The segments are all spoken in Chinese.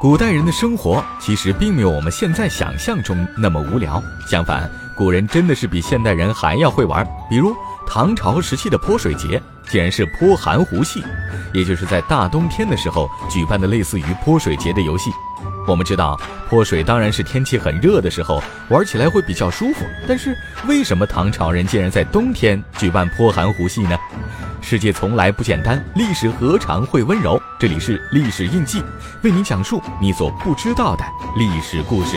古代人的生活其实并没有我们现在想象中那么无聊，相反，古人真的是比现代人还要会玩。比如唐朝时期的泼水节，竟然是泼寒湖戏，也就是在大冬天的时候举办的类似于泼水节的游戏。我们知道泼水当然是天气很热的时候玩起来会比较舒服，但是为什么唐朝人竟然在冬天举办泼寒湖戏呢？世界从来不简单，历史何尝会温柔？这里是历史印记，为你讲述你所不知道的历史故事。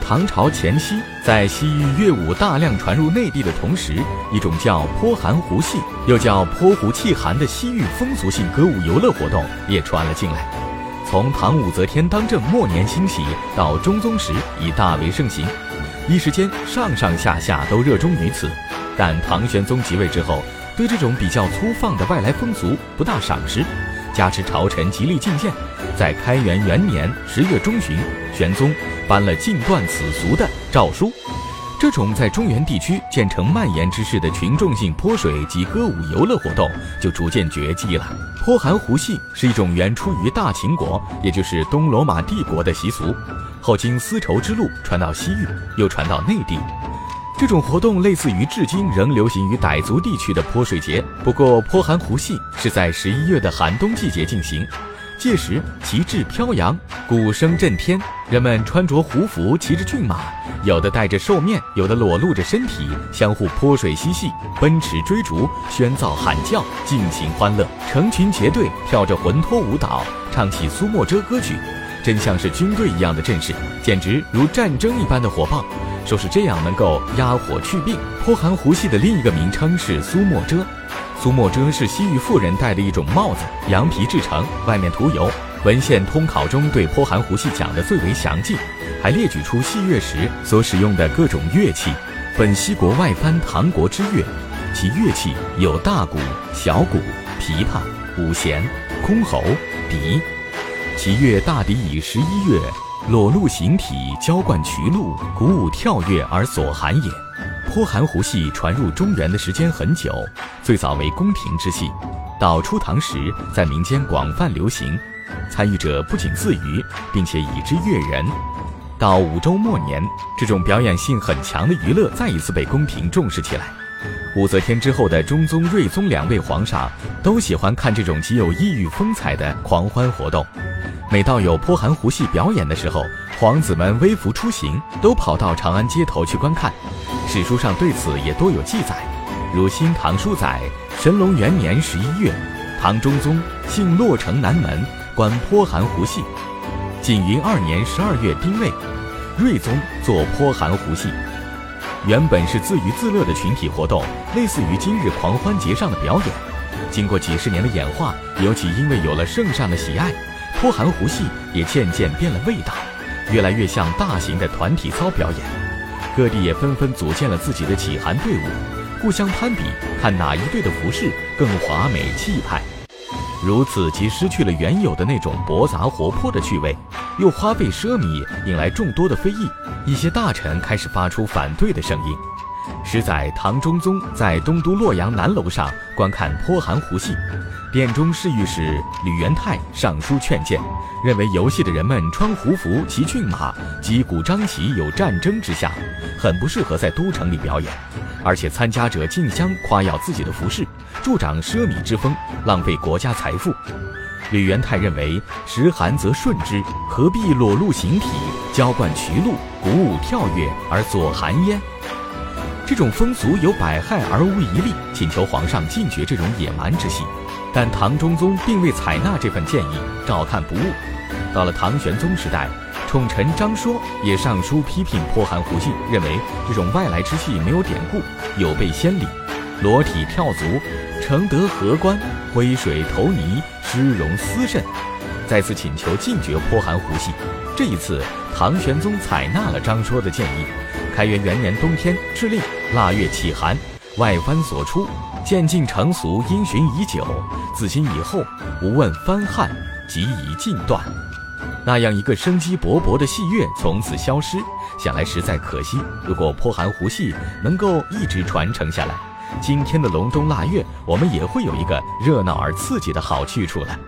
唐朝前夕，在西域乐舞大量传入内地的同时，一种叫泼寒湖戏，又叫泼湖气寒的西域风俗性歌舞游乐活动也传了进来。从唐武则天当政末年兴起，到中宗时已大为盛行，一时间上上下下都热衷于此。但唐玄宗即位之后，对这种比较粗放的外来风俗不大赏识，加之朝臣极力进谏，在开元元年十月中旬，玄宗。颁了禁断此俗的诏书，这种在中原地区建成蔓延之势的群众性泼水及歌舞游乐活动就逐渐绝迹了。泼寒湖戏是一种原出于大秦国，也就是东罗马帝国的习俗，后经丝绸之路传到西域，又传到内地。这种活动类似于至今仍流行于傣族地区的泼水节，不过泼寒湖戏是在十一月的寒冬季节进行。届时旗帜飘扬，鼓声震天，人们穿着胡服，骑着骏马，有的戴着兽面，有的裸露着身体，相互泼水嬉戏，奔驰追逐，喧噪喊叫，尽情欢乐。成群结队跳着魂托舞蹈，唱起苏墨遮歌曲，真像是军队一样的阵势，简直如战争一般的火爆。说是这样能够压火去病。泼寒湖戏的另一个名称是苏墨遮。苏墨遮是西域妇人戴的一种帽子，羊皮制成，外面涂油。文献通考中对泼寒湖戏讲的最为详尽，还列举出戏乐时所使用的各种乐器。本西国外藩唐国之乐，其乐器有大鼓、小鼓、琵琶、五弦、箜篌、笛。其乐大抵以十一月裸露形体，浇灌渠路，鼓舞跳跃而所含也。泼寒湖戏传入中原的时间很久，最早为宫廷之戏，到初唐时在民间广泛流行，参与者不仅自娱，并且以之悦人。到武周末年，这种表演性很强的娱乐再一次被宫廷重视起来。武则天之后的中宗、睿宗两位皇上都喜欢看这种极有异域风采的狂欢活动。每到有泼寒湖戏表演的时候，皇子们微服出行，都跑到长安街头去观看。史书上对此也多有记载，如《新唐书》载：神龙元年十一月，唐中宗幸洛城南门观泼寒湖戏；景云二年十二月丁未，睿宗作泼寒湖戏。原本是自娱自乐的群体活动，类似于今日狂欢节上的表演。经过几十年的演化，尤其因为有了圣上的喜爱，泼寒湖戏也渐渐变了味道，越来越像大型的团体操表演。各地也纷纷组建了自己的起寒队伍，互相攀比，看哪一队的服饰更华美气派。如此，即失去了原有的那种博杂活泼的趣味，又花费奢靡，引来众多的非议。一些大臣开始发出反对的声音。十载，唐中宗在东都洛阳南楼上观看泼寒湖戏。殿中侍御史吕元泰上书劝谏，认为游戏的人们穿胡服、骑骏马、击鼓张旗，有战争之象，很不适合在都城里表演。而且参加者竞相夸耀自己的服饰，助长奢靡之风，浪费国家财富。吕元泰认为，时寒则顺之，何必裸露形体，浇灌渠路，鼓舞跳跃而左寒焉？这种风俗有百害而无一利，请求皇上禁绝这种野蛮之戏。但唐中宗并未采纳这份建议，照看不误。到了唐玄宗时代，宠臣张说也上书批评泼寒湖戏，认为这种外来之戏没有典故，有悖先理，裸体跳足，承德荷官，挥水投泥，失容思甚，再次请求禁绝泼寒湖戏。这一次，唐玄宗采纳了张说的建议。开元元年冬天，敕令腊月起寒，外藩所出。渐进成俗，因循已久。自今以后，无问藩汉，即已尽断。那样一个生机勃勃的戏乐从此消失，想来实在可惜。如果泼寒湖戏能够一直传承下来，今天的隆冬腊月，我们也会有一个热闹而刺激的好去处了。